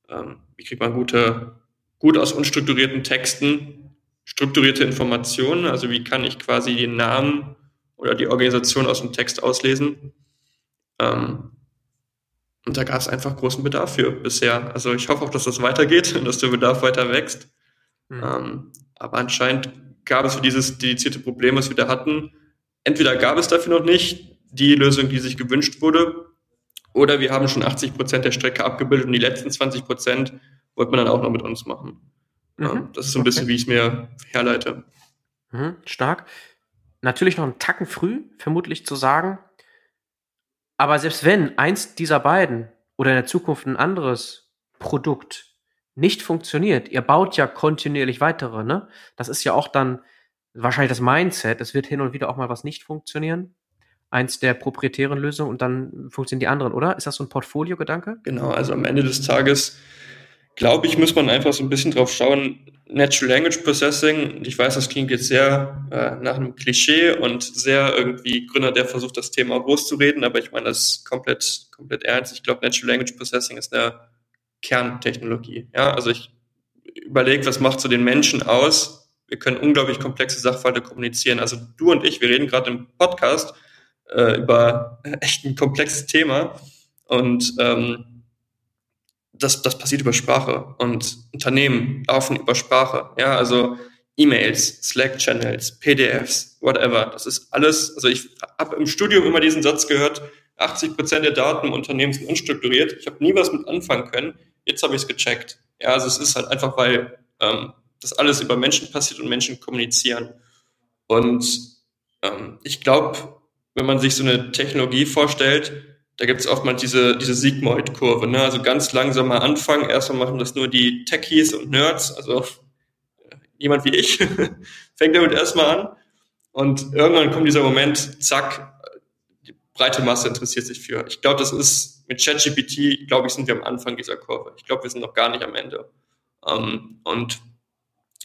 wie kriegt man gute, gut aus unstrukturierten Texten strukturierte Informationen, also wie kann ich quasi den Namen oder die Organisation aus dem Text auslesen. Ähm, und da gab es einfach großen Bedarf für bisher. Also ich hoffe auch, dass das weitergeht und dass der Bedarf weiter wächst. Mhm. Ähm, aber anscheinend gab es für dieses dedizierte Problem, was wir da hatten, entweder gab es dafür noch nicht die Lösung, die sich gewünscht wurde, oder wir haben schon 80 Prozent der Strecke abgebildet und die letzten 20 Prozent wollte man dann auch noch mit uns machen. Mhm. Das ist so ein okay. bisschen, wie ich es mir herleite. Mhm. Stark. Natürlich noch einen Tacken früh, vermutlich zu sagen. Aber selbst wenn eins dieser beiden oder in der Zukunft ein anderes Produkt nicht funktioniert, ihr baut ja kontinuierlich weitere, ne? Das ist ja auch dann wahrscheinlich das Mindset. Es wird hin und wieder auch mal was nicht funktionieren. Eins der proprietären Lösungen und dann funktionieren die anderen, oder? Ist das so ein Portfolio-Gedanke? Genau, also am Ende des Tages, glaube ich, muss man einfach so ein bisschen drauf schauen. Natural Language Processing, ich weiß, das klingt jetzt sehr äh, nach einem Klischee und sehr irgendwie Gründer, der versucht, das Thema groß zu reden, aber ich meine das ist komplett, komplett ernst. Ich glaube, Natural Language Processing ist eine Kerntechnologie. Ja, also ich überlege, was macht so den Menschen aus? Wir können unglaublich komplexe Sachverhalte kommunizieren. Also du und ich, wir reden gerade im Podcast äh, über echt ein komplexes Thema und ähm, das, das passiert über Sprache und Unternehmen laufen über Sprache. Ja, also E-Mails, Slack-Channels, PDFs, whatever. Das ist alles, also ich habe im Studium immer diesen Satz gehört, 80 Prozent der Daten im Unternehmen sind unstrukturiert. Ich habe nie was mit anfangen können. Jetzt habe ich es gecheckt. Ja, also es ist halt einfach, weil ähm, das alles über Menschen passiert und Menschen kommunizieren. Und ähm, ich glaube, wenn man sich so eine Technologie vorstellt, da gibt es oftmals diese, diese Sigmoid-Kurve. Ne? Also ganz langsam mal anfangen. Erstmal machen das nur die Techies und Nerds, also jemand wie ich, fängt damit erstmal an. Und irgendwann kommt dieser Moment, zack, die breite Masse interessiert sich für. Ich glaube, das ist mit ChatGPT, glaube ich, sind wir am Anfang dieser Kurve. Ich glaube, wir sind noch gar nicht am Ende. Ähm, und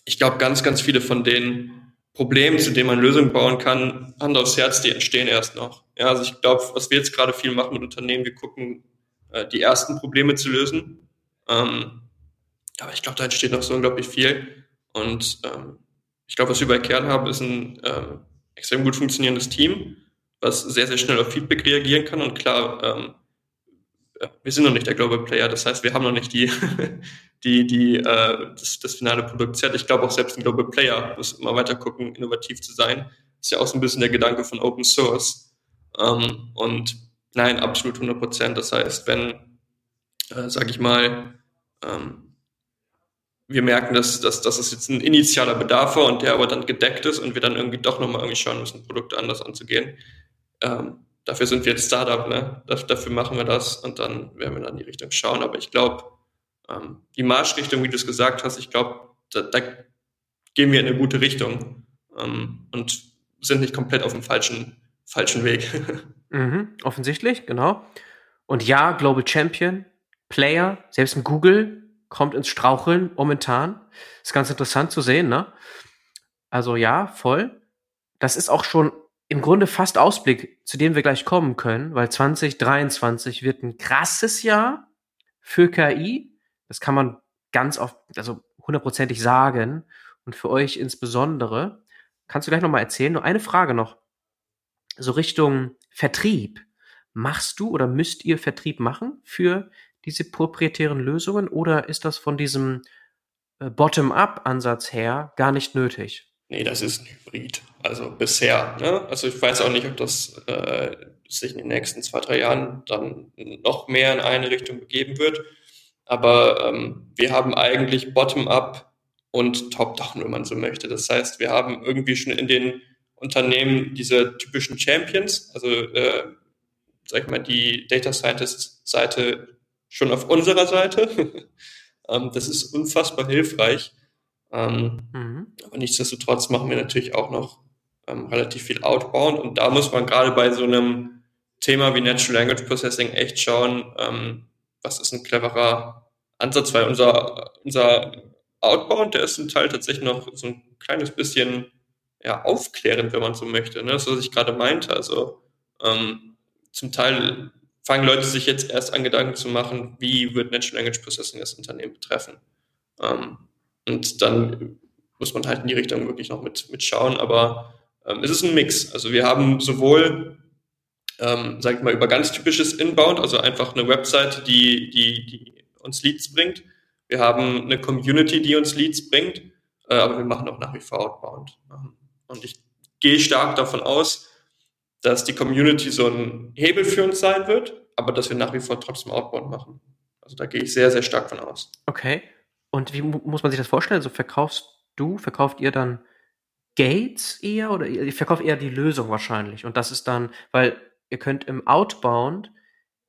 ich glaube, ganz, ganz viele von den Problemen, zu denen man Lösungen bauen kann, Hand aufs Herz, die entstehen erst noch. Ja, also ich glaube, was wir jetzt gerade viel machen mit Unternehmen, wir gucken, äh, die ersten Probleme zu lösen. Ähm, aber ich glaube, da entsteht noch so unglaublich viel. Und ähm, ich glaube, was wir bei Kern haben, ist ein ähm, extrem gut funktionierendes Team, was sehr, sehr schnell auf Feedback reagieren kann. Und klar, ähm, wir sind noch nicht der Global Player, das heißt, wir haben noch nicht die, die, die, äh, das, das finale Produkt Z. Ich glaube auch selbst ein Global Player muss immer weiter gucken, innovativ zu sein. Ist ja auch so ein bisschen der Gedanke von Open Source. Ähm, und nein, absolut 100 Prozent. Das heißt, wenn, äh, sage ich mal, ähm, wir merken, dass, dass, dass es jetzt ein initialer Bedarf war und der aber dann gedeckt ist und wir dann irgendwie doch nochmal irgendwie schauen müssen, Produkte anders anzugehen, ähm, dafür sind wir jetzt Startup, ne? dafür machen wir das und dann werden wir dann in die Richtung schauen. Aber ich glaube, ähm, die Marschrichtung, wie du es gesagt hast, ich glaube, da, da gehen wir in eine gute Richtung ähm, und sind nicht komplett auf dem falschen, falschen Weg. mhm, offensichtlich, genau. Und ja, Global Champion, Player, selbst ein Google kommt ins Straucheln momentan. Ist ganz interessant zu sehen, ne? Also ja, voll. Das ist auch schon im Grunde fast Ausblick, zu dem wir gleich kommen können, weil 2023 wird ein krasses Jahr für KI. Das kann man ganz oft, also hundertprozentig sagen. Und für euch insbesondere. Kannst du gleich nochmal erzählen? Nur eine Frage noch. So Richtung Vertrieb. Machst du oder müsst ihr Vertrieb machen für diese proprietären Lösungen oder ist das von diesem äh, Bottom-up-Ansatz her gar nicht nötig? Nee, das ist ein Hybrid. Also bisher. Ne? Also ich weiß auch nicht, ob das äh, sich in den nächsten zwei, drei Jahren dann noch mehr in eine Richtung begeben wird. Aber ähm, wir haben eigentlich Bottom-up und Top-down, wenn man so möchte. Das heißt, wir haben irgendwie schon in den Unternehmen diese typischen Champions, also äh, sag ich mal, die Data Scientist-Seite schon auf unserer Seite. ähm, das ist unfassbar hilfreich. Ähm, mhm. Aber nichtsdestotrotz machen wir natürlich auch noch ähm, relativ viel Outbound und da muss man gerade bei so einem Thema wie Natural Language Processing echt schauen, ähm, was ist ein cleverer Ansatz, weil unser, unser Outbound, der ist zum Teil tatsächlich noch so ein kleines bisschen ja, aufklärend, wenn man so möchte. Ne? Das, was ich gerade meinte. Also ähm, zum Teil fangen Leute sich jetzt erst an, Gedanken zu machen, wie wird Natural Language Processing das Unternehmen betreffen. Ähm, und dann muss man halt in die Richtung wirklich noch mit, mit schauen. Aber ähm, es ist ein Mix. Also wir haben sowohl, ähm, sag ich mal, über ganz typisches Inbound, also einfach eine Website, die, die, die uns Leads bringt. Wir haben eine Community, die uns Leads bringt, äh, aber wir machen auch nach wie vor Outbound. Ähm, und ich gehe stark davon aus, dass die Community so ein Hebel für uns sein wird, aber dass wir nach wie vor trotzdem Outbound machen. Also da gehe ich sehr, sehr stark von aus. Okay. Und wie muss man sich das vorstellen? So verkaufst du, verkauft ihr dann Gates eher oder ihr verkauft eher die Lösung wahrscheinlich? Und das ist dann, weil ihr könnt im Outbound,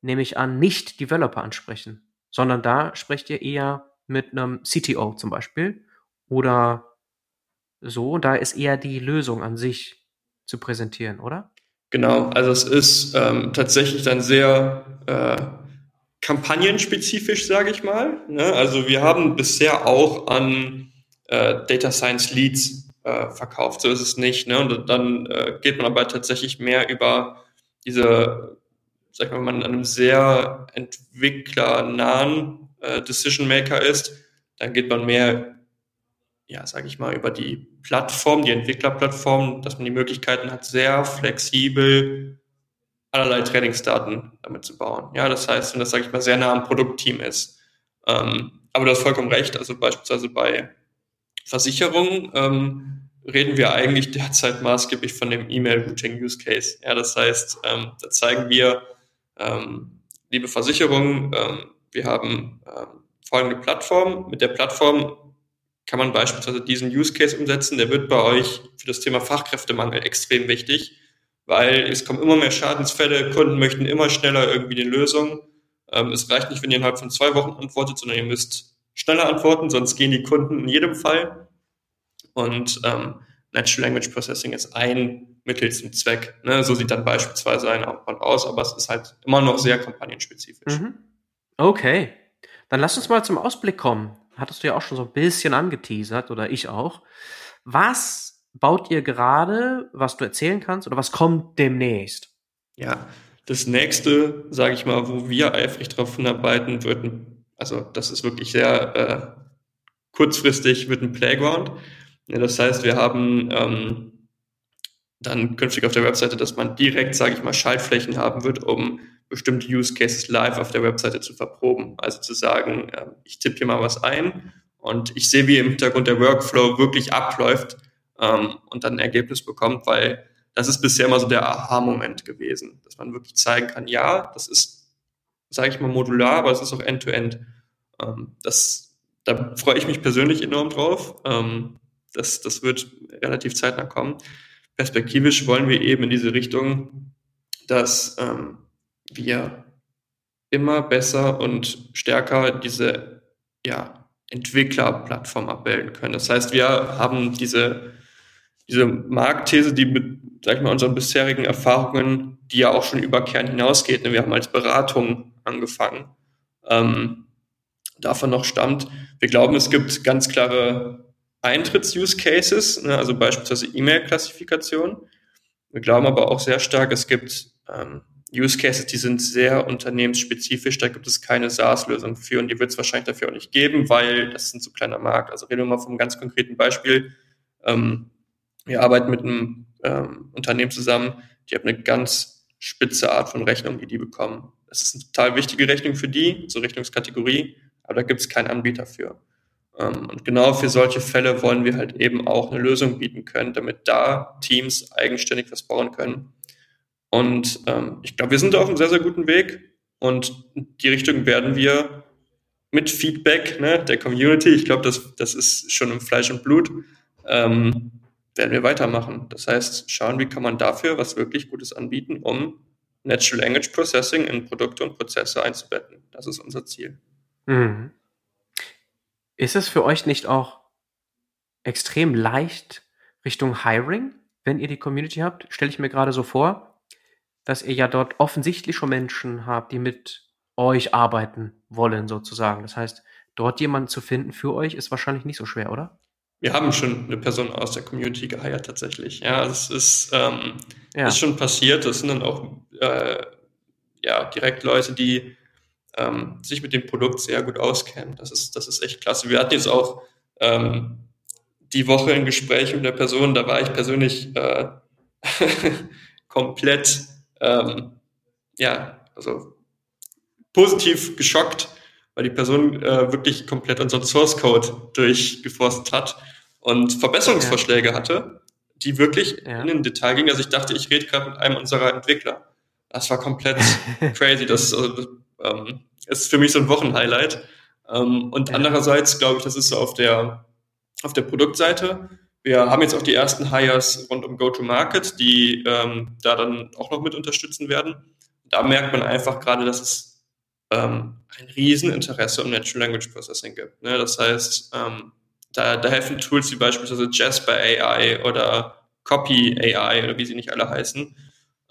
nehme ich an, nicht Developer ansprechen, sondern da sprecht ihr eher mit einem CTO zum Beispiel oder so. Da ist eher die Lösung an sich zu präsentieren, oder? Genau, also es ist ähm, tatsächlich dann sehr äh, kampagnenspezifisch, sage ich mal. Ne? Also wir haben bisher auch an äh, Data Science Leads äh, verkauft, so ist es nicht. Ne? Und dann äh, geht man aber tatsächlich mehr über diese, sag mal, wenn man an einem sehr entwicklernahen äh, Decision Maker ist, dann geht man mehr ja, sage ich mal, über die Plattform, die Entwicklerplattform, dass man die Möglichkeiten hat, sehr flexibel allerlei Trainingsdaten damit zu bauen. Ja, das heißt, wenn das, sage ich mal, sehr nah am Produktteam ist. Ähm, aber du hast vollkommen recht, also beispielsweise bei Versicherungen ähm, reden wir eigentlich derzeit maßgeblich von dem E-Mail-Routing-Use-Case. Ja, das heißt, ähm, da zeigen wir, ähm, liebe Versicherungen, ähm, wir haben ähm, folgende Plattform. Mit der Plattform kann man beispielsweise diesen Use Case umsetzen. Der wird bei euch für das Thema Fachkräftemangel extrem wichtig, weil es kommen immer mehr Schadensfälle, Kunden möchten immer schneller irgendwie eine Lösung. Ähm, es reicht nicht, wenn ihr innerhalb von zwei Wochen antwortet, sondern ihr müsst schneller antworten, sonst gehen die Kunden in jedem Fall. Und ähm, Natural Language Processing ist ein Mittel zum Zweck. Ne? So sieht dann beispielsweise ein Outbound aus, aber es ist halt immer noch sehr kampagnenspezifisch. Mhm. Okay. Dann lass uns mal zum Ausblick kommen hattest du ja auch schon so ein bisschen angeteasert oder ich auch. Was baut ihr gerade, was du erzählen kannst oder was kommt demnächst? Ja, das nächste, sage ich mal, wo wir eifrig drauf hinarbeiten, wird ein, also das ist wirklich sehr äh, kurzfristig, wird ein Playground. Das heißt, wir haben ähm, dann künftig auf der Webseite, dass man direkt, sage ich mal, Schaltflächen haben wird, um bestimmte Use Cases live auf der Webseite zu verproben. Also zu sagen, äh, ich tippe hier mal was ein und ich sehe, wie im Hintergrund der Workflow wirklich abläuft ähm, und dann ein Ergebnis bekommt, weil das ist bisher immer so der Aha-Moment gewesen, dass man wirklich zeigen kann, ja, das ist, sage ich mal, modular, aber es ist auch End-to-End. -End. Ähm, da freue ich mich persönlich enorm drauf. Ähm, das, das wird relativ zeitnah kommen. Perspektivisch wollen wir eben in diese Richtung, dass ähm, wir immer besser und stärker diese ja, Entwicklerplattform abbilden können. Das heißt, wir haben diese, diese Marktthese, die mit, sag ich mal, unseren bisherigen Erfahrungen, die ja auch schon über Kern hinausgeht. Ne? Wir haben als Beratung angefangen. Ähm, davon noch stammt. Wir glauben, es gibt ganz klare Eintritts-Use-Cases, ne? also beispielsweise E-Mail-Klassifikation. Wir glauben aber auch sehr stark, es gibt ähm, Use Cases, die sind sehr unternehmensspezifisch, da gibt es keine SaaS-Lösung für und die wird es wahrscheinlich dafür auch nicht geben, weil das ist ein zu kleiner Markt. Also reden wir mal vom ganz konkreten Beispiel. Ähm, wir arbeiten mit einem ähm, Unternehmen zusammen, die haben eine ganz spitze Art von Rechnung, die die bekommen. Das ist eine total wichtige Rechnung für die, so Rechnungskategorie, aber da gibt es keinen Anbieter für. Ähm, und genau für solche Fälle wollen wir halt eben auch eine Lösung bieten können, damit da Teams eigenständig was bauen können und ähm, ich glaube, wir sind auf einem sehr, sehr guten Weg und die Richtung werden wir mit Feedback ne, der Community, ich glaube, das, das ist schon im Fleisch und Blut, ähm, werden wir weitermachen. Das heißt, schauen, wie kann man dafür was wirklich Gutes anbieten, um Natural Language Processing in Produkte und Prozesse einzubetten. Das ist unser Ziel. Mhm. Ist es für euch nicht auch extrem leicht Richtung Hiring, wenn ihr die Community habt? Stelle ich mir gerade so vor dass ihr ja dort offensichtlich schon Menschen habt, die mit euch arbeiten wollen, sozusagen. Das heißt, dort jemanden zu finden für euch ist wahrscheinlich nicht so schwer, oder? Wir haben schon eine Person aus der Community geheiert, tatsächlich. Ja, es ist, ähm, ja. ist schon passiert. Das sind dann auch äh, ja, direkt Leute, die ähm, sich mit dem Produkt sehr gut auskennen. Das ist, das ist echt klasse. Wir hatten jetzt auch ähm, die Woche ein Gespräch mit der Person, da war ich persönlich äh, komplett ähm, ja, also positiv geschockt, weil die Person äh, wirklich komplett unseren Source Code durchgeforstet hat und Verbesserungsvorschläge ja. hatte, die wirklich ja. in den Detail gingen. Also ich dachte, ich rede gerade mit einem unserer Entwickler. Das war komplett crazy. Das also, ähm, ist für mich so ein Wochenhighlight. Ähm, und ja. andererseits glaube ich, das ist so auf der, auf der Produktseite wir haben jetzt auch die ersten Hires rund um Go-to-Market, die ähm, da dann auch noch mit unterstützen werden. Da merkt man einfach gerade, dass es ähm, ein Rieseninteresse um Natural Language Processing gibt. Ne? Das heißt, ähm, da, da helfen Tools wie beispielsweise Jasper AI oder Copy AI oder wie sie nicht alle heißen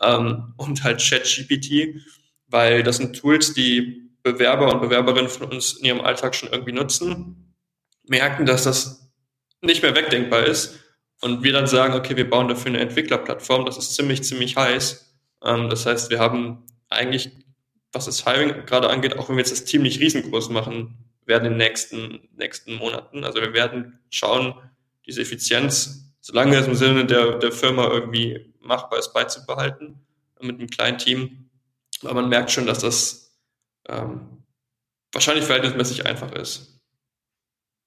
ähm, und halt ChatGPT, weil das sind Tools, die Bewerber und Bewerberinnen von uns in ihrem Alltag schon irgendwie nutzen, merken, dass das nicht mehr wegdenkbar ist und wir dann sagen, okay, wir bauen dafür eine Entwicklerplattform, das ist ziemlich, ziemlich heiß. Ähm, das heißt, wir haben eigentlich, was das Hiring gerade angeht, auch wenn wir jetzt das Team nicht riesengroß machen werden in den nächsten, nächsten Monaten. Also wir werden schauen, diese Effizienz, solange es im Sinne der, der Firma irgendwie machbar ist, beizubehalten mit einem kleinen Team. Aber man merkt schon, dass das ähm, wahrscheinlich verhältnismäßig einfach ist.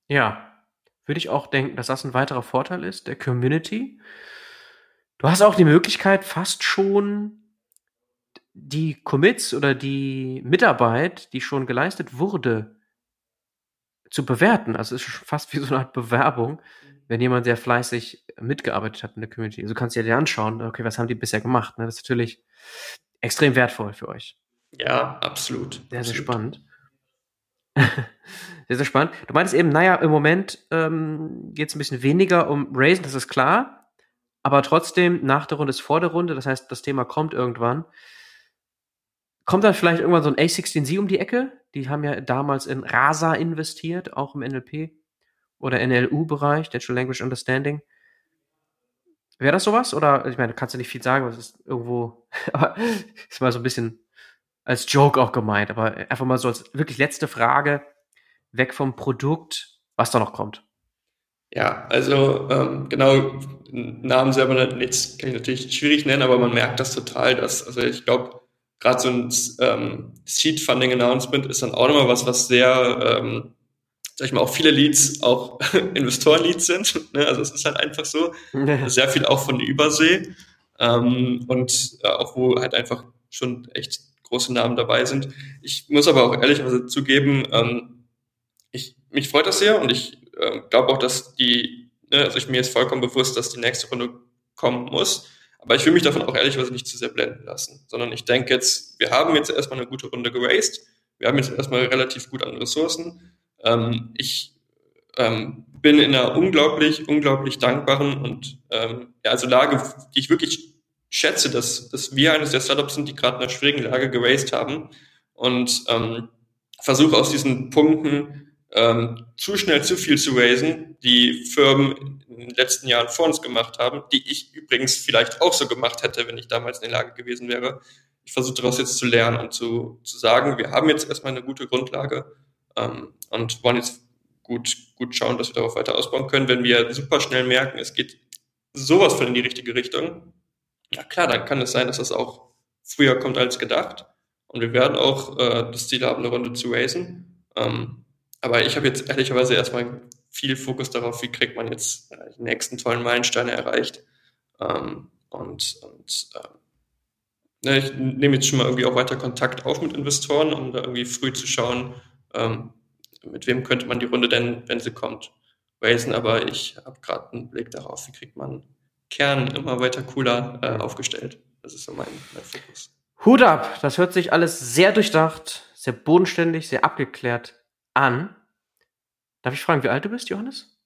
Ja, würde ich auch denken, dass das ein weiterer Vorteil ist, der Community. Du hast auch die Möglichkeit, fast schon die Commits oder die Mitarbeit, die schon geleistet wurde, zu bewerten. Also es ist fast wie so eine Art Bewerbung, wenn jemand sehr fleißig mitgearbeitet hat in der Community. Also kannst du dir anschauen, okay, was haben die bisher gemacht? Ne? Das ist natürlich extrem wertvoll für euch. Ja, absolut. Sehr, absolut. sehr spannend. sehr, sehr spannend. Du meintest eben, naja, im Moment ähm, geht es ein bisschen weniger um Raisen, das ist klar. Aber trotzdem, nach der Runde ist vor der Runde, das heißt, das Thema kommt irgendwann. Kommt dann vielleicht irgendwann so ein A16Z um die Ecke? Die haben ja damals in RASA investiert, auch im NLP oder NLU-Bereich, Natural Language Understanding. Wäre das sowas? Oder, ich meine, kannst du nicht viel sagen, was ist irgendwo, aber ist mal so ein bisschen als Joke auch gemeint, aber einfach mal so als wirklich letzte Frage, weg vom Produkt, was da noch kommt. Ja, also ähm, genau, Namen selber jetzt kann ich natürlich schwierig nennen, aber man merkt das total, dass, also ich glaube, gerade so ein ähm, Seed Funding Announcement ist dann auch nochmal was, was sehr, ähm, sag ich mal, auch viele Leads auch Investoren-Leads sind. Ne? Also es ist halt einfach so, sehr viel auch von Übersee ähm, und äh, auch wo halt einfach schon echt große Namen dabei sind. Ich muss aber auch ehrlicherweise zugeben, ähm, ich, mich freut das sehr und ich äh, glaube auch, dass die, ne, also ich, mir ist vollkommen bewusst, dass die nächste Runde kommen muss. Aber ich will mich davon auch ehrlicherweise nicht zu sehr blenden lassen, sondern ich denke jetzt, wir haben jetzt erstmal eine gute Runde geraced. Wir haben jetzt erstmal relativ gut an Ressourcen. Ähm, ich ähm, bin in einer unglaublich, unglaublich dankbaren und ähm, ja, also Lage, die ich wirklich schätze, dass, dass wir eines der Startups sind, die gerade in einer schwierigen Lage geraced haben und ähm, versuche aus diesen Punkten ähm, zu schnell zu viel zu raisen, die Firmen in den letzten Jahren vor uns gemacht haben, die ich übrigens vielleicht auch so gemacht hätte, wenn ich damals in der Lage gewesen wäre. Ich versuche daraus jetzt zu lernen und zu, zu sagen, wir haben jetzt erstmal eine gute Grundlage ähm, und wollen jetzt gut, gut schauen, dass wir darauf weiter ausbauen können. Wenn wir super schnell merken, es geht sowas von in die richtige Richtung, ja klar, dann kann es sein, dass das auch früher kommt als gedacht. Und wir werden auch äh, das Ziel haben, eine Runde zu raisen. Ähm, aber ich habe jetzt ehrlicherweise erstmal viel Fokus darauf, wie kriegt man jetzt äh, die nächsten tollen Meilensteine erreicht. Ähm, und und äh, ich nehme jetzt schon mal irgendwie auch weiter Kontakt auf mit Investoren, um da irgendwie früh zu schauen, ähm, mit wem könnte man die Runde denn, wenn sie kommt, raisen. Aber ich habe gerade einen Blick darauf, wie kriegt man Kern immer weiter cooler äh, aufgestellt. Das ist so mein, mein Fokus. Hut ab, das hört sich alles sehr durchdacht, sehr bodenständig, sehr abgeklärt an. Darf ich fragen, wie alt du bist, Johannes?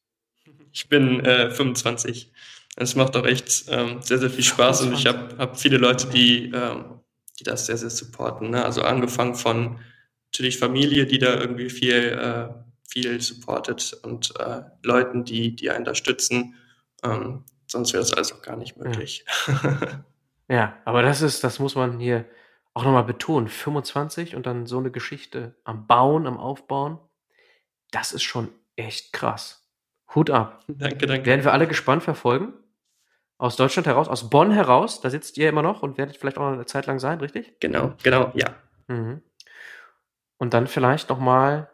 Ich bin äh, 25. Es macht auch echt ähm, sehr, sehr viel Spaß 25. und ich habe hab viele Leute, die, ähm, die das sehr, sehr supporten. Ne? Also angefangen von natürlich Familie, die da irgendwie viel, äh, viel supportet und äh, Leuten, die, die einen da stützen. Ähm, sonst wäre das alles auch gar nicht möglich. Ja. ja, aber das ist, das muss man hier auch nochmal betonen. 25 und dann so eine Geschichte am Bauen, am Aufbauen. Das ist schon echt krass. Hut ab. Danke, danke. Werden wir alle gespannt verfolgen. Aus Deutschland heraus, aus Bonn heraus, da sitzt ihr immer noch und werdet vielleicht auch eine Zeit lang sein, richtig? Genau, genau, ja. Mhm. Und dann vielleicht nochmal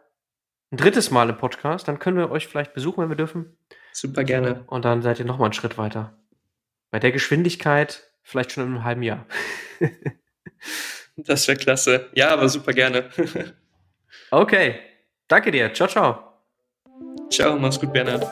ein drittes Mal im Podcast. Dann können wir euch vielleicht besuchen, wenn wir dürfen. Super gerne. Und dann seid ihr nochmal einen Schritt weiter. Bei der Geschwindigkeit vielleicht schon in einem halben Jahr. das wäre klasse. Ja, aber super gerne. okay. Danke dir. Ciao, ciao. Ciao, mach's gut, Bernhard.